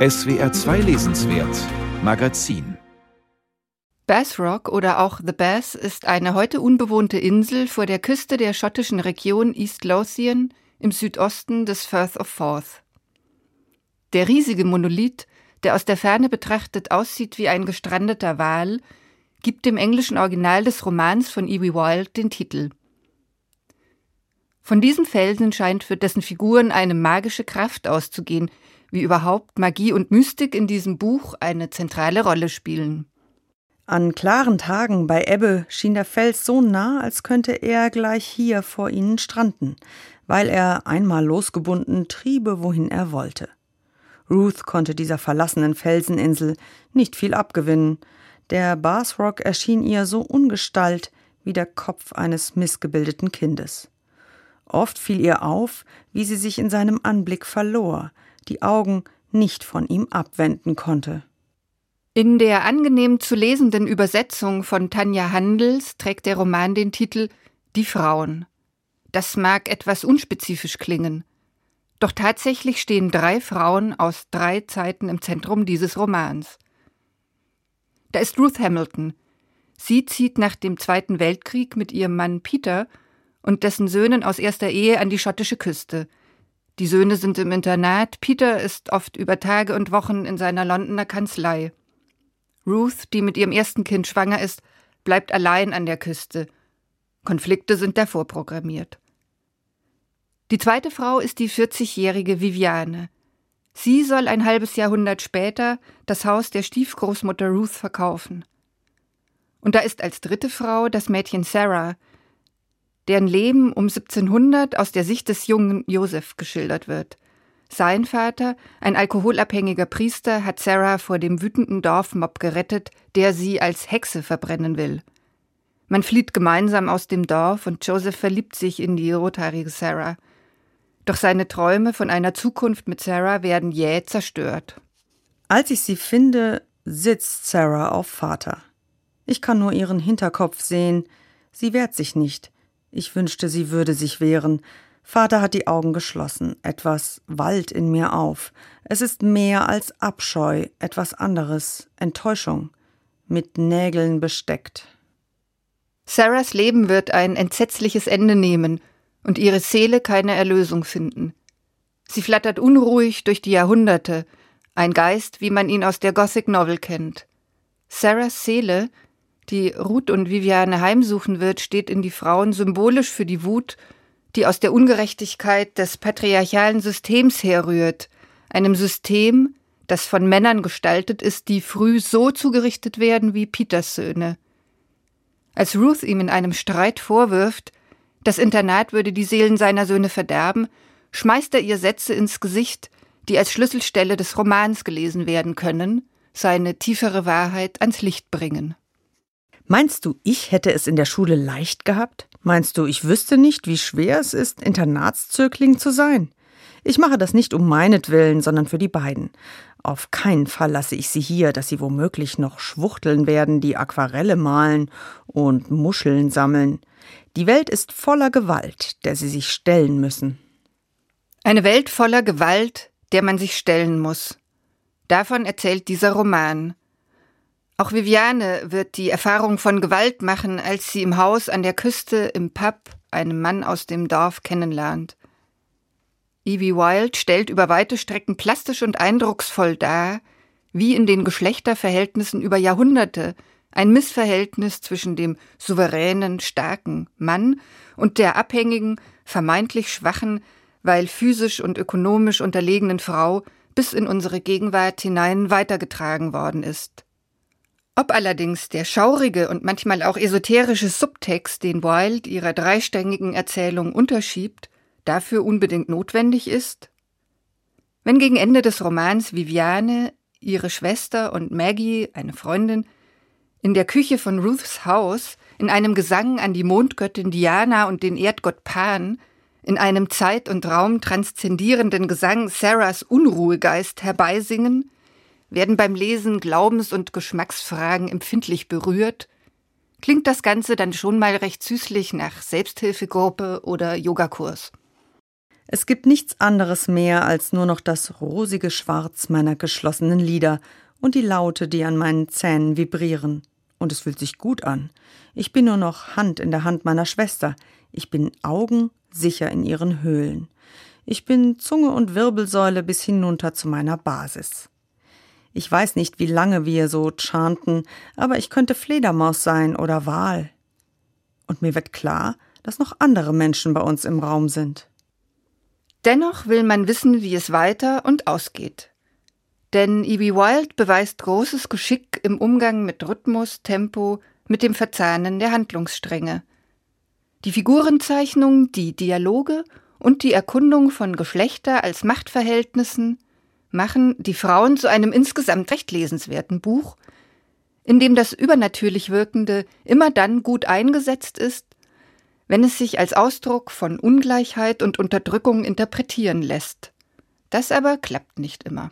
SWR 2 Lesenswert Magazin Bass Rock oder auch The Bass ist eine heute unbewohnte Insel vor der Küste der schottischen Region East Lothian im Südosten des Firth of Forth. Der riesige Monolith, der aus der Ferne betrachtet aussieht wie ein gestrandeter Wal, gibt dem englischen Original des Romans von E.B. Wild den Titel. Von diesem Felsen scheint für dessen Figuren eine magische Kraft auszugehen, wie überhaupt Magie und Mystik in diesem Buch eine zentrale Rolle spielen. An klaren Tagen bei Ebbe schien der Fels so nah, als könnte er gleich hier vor ihnen stranden, weil er einmal losgebunden triebe, wohin er wollte. Ruth konnte dieser verlassenen Felseninsel nicht viel abgewinnen. Der Bathrock erschien ihr so ungestalt wie der Kopf eines missgebildeten Kindes. Oft fiel ihr auf, wie sie sich in seinem Anblick verlor, die Augen nicht von ihm abwenden konnte. In der angenehm zu lesenden Übersetzung von Tanja Handels trägt der Roman den Titel Die Frauen. Das mag etwas unspezifisch klingen. Doch tatsächlich stehen drei Frauen aus drei Zeiten im Zentrum dieses Romans. Da ist Ruth Hamilton. Sie zieht nach dem Zweiten Weltkrieg mit ihrem Mann Peter und dessen Söhnen aus erster Ehe an die schottische Küste. Die Söhne sind im Internat, Peter ist oft über Tage und Wochen in seiner Londoner Kanzlei. Ruth, die mit ihrem ersten Kind schwanger ist, bleibt allein an der Küste. Konflikte sind davor programmiert. Die zweite Frau ist die 40-jährige Viviane. Sie soll ein halbes Jahrhundert später das Haus der Stiefgroßmutter Ruth verkaufen. Und da ist als dritte Frau das Mädchen Sarah, deren Leben um 1700 aus der Sicht des jungen Joseph geschildert wird. Sein Vater, ein alkoholabhängiger Priester, hat Sarah vor dem wütenden Dorfmob gerettet, der sie als Hexe verbrennen will. Man flieht gemeinsam aus dem Dorf und Joseph verliebt sich in die rothaarige Sarah. Doch seine Träume von einer Zukunft mit Sarah werden jäh zerstört. Als ich sie finde, sitzt Sarah auf Vater. Ich kann nur ihren Hinterkopf sehen. Sie wehrt sich nicht. Ich wünschte, sie würde sich wehren. Vater hat die Augen geschlossen. Etwas wallt in mir auf. Es ist mehr als Abscheu, etwas anderes, Enttäuschung, mit Nägeln besteckt. Sarahs Leben wird ein entsetzliches Ende nehmen und ihre Seele keine Erlösung finden. Sie flattert unruhig durch die Jahrhunderte, ein Geist, wie man ihn aus der Gothic Novel kennt. Sarahs Seele, die Ruth und Viviane heimsuchen wird, steht in die Frauen symbolisch für die Wut, die aus der Ungerechtigkeit des patriarchalen Systems herrührt, einem System, das von Männern gestaltet ist, die früh so zugerichtet werden wie Peters Söhne. Als Ruth ihm in einem Streit vorwirft, das Internat würde die Seelen seiner Söhne verderben, schmeißt er ihr Sätze ins Gesicht, die als Schlüsselstelle des Romans gelesen werden können, seine tiefere Wahrheit ans Licht bringen. Meinst du, ich hätte es in der Schule leicht gehabt? Meinst du, ich wüsste nicht, wie schwer es ist, Internatszögling zu sein? Ich mache das nicht um meinetwillen, sondern für die beiden. Auf keinen Fall lasse ich sie hier, dass sie womöglich noch schwuchteln werden, die Aquarelle malen und Muscheln sammeln. Die Welt ist voller Gewalt, der sie sich stellen müssen. Eine Welt voller Gewalt, der man sich stellen muss. Davon erzählt dieser Roman. Auch Viviane wird die Erfahrung von Gewalt machen, als sie im Haus an der Küste im Pub einen Mann aus dem Dorf kennenlernt. Evie Wild stellt über weite Strecken plastisch und eindrucksvoll dar, wie in den Geschlechterverhältnissen über Jahrhunderte ein Missverhältnis zwischen dem souveränen, starken Mann und der abhängigen, vermeintlich schwachen, weil physisch und ökonomisch unterlegenen Frau bis in unsere Gegenwart hinein weitergetragen worden ist. Ob allerdings der schaurige und manchmal auch esoterische Subtext, den Wilde ihrer dreistängigen Erzählung unterschiebt, dafür unbedingt notwendig ist? Wenn gegen Ende des Romans Viviane, ihre Schwester und Maggie, eine Freundin, in der Küche von Ruths Haus in einem Gesang an die Mondgöttin Diana und den Erdgott Pan, in einem Zeit und Raum transzendierenden Gesang Sarahs Unruhegeist herbeisingen, werden beim Lesen Glaubens- und Geschmacksfragen empfindlich berührt, klingt das Ganze dann schon mal recht süßlich nach Selbsthilfegruppe oder Yogakurs. Es gibt nichts anderes mehr als nur noch das rosige Schwarz meiner geschlossenen Lider und die Laute, die an meinen Zähnen vibrieren. Und es fühlt sich gut an. Ich bin nur noch Hand in der Hand meiner Schwester. Ich bin Augen sicher in ihren Höhlen. Ich bin Zunge und Wirbelsäule bis hinunter zu meiner Basis. Ich weiß nicht, wie lange wir so chanten, aber ich könnte Fledermaus sein oder Wal. Und mir wird klar, dass noch andere Menschen bei uns im Raum sind. Dennoch will man wissen, wie es weiter und ausgeht. Denn E.B. Wild beweist großes Geschick im Umgang mit Rhythmus, Tempo, mit dem Verzahnen der Handlungsstränge. Die Figurenzeichnung, die Dialoge und die Erkundung von Geschlechter als Machtverhältnissen machen die Frauen zu einem insgesamt recht lesenswerten Buch, in dem das übernatürlich Wirkende immer dann gut eingesetzt ist, wenn es sich als Ausdruck von Ungleichheit und Unterdrückung interpretieren lässt. Das aber klappt nicht immer.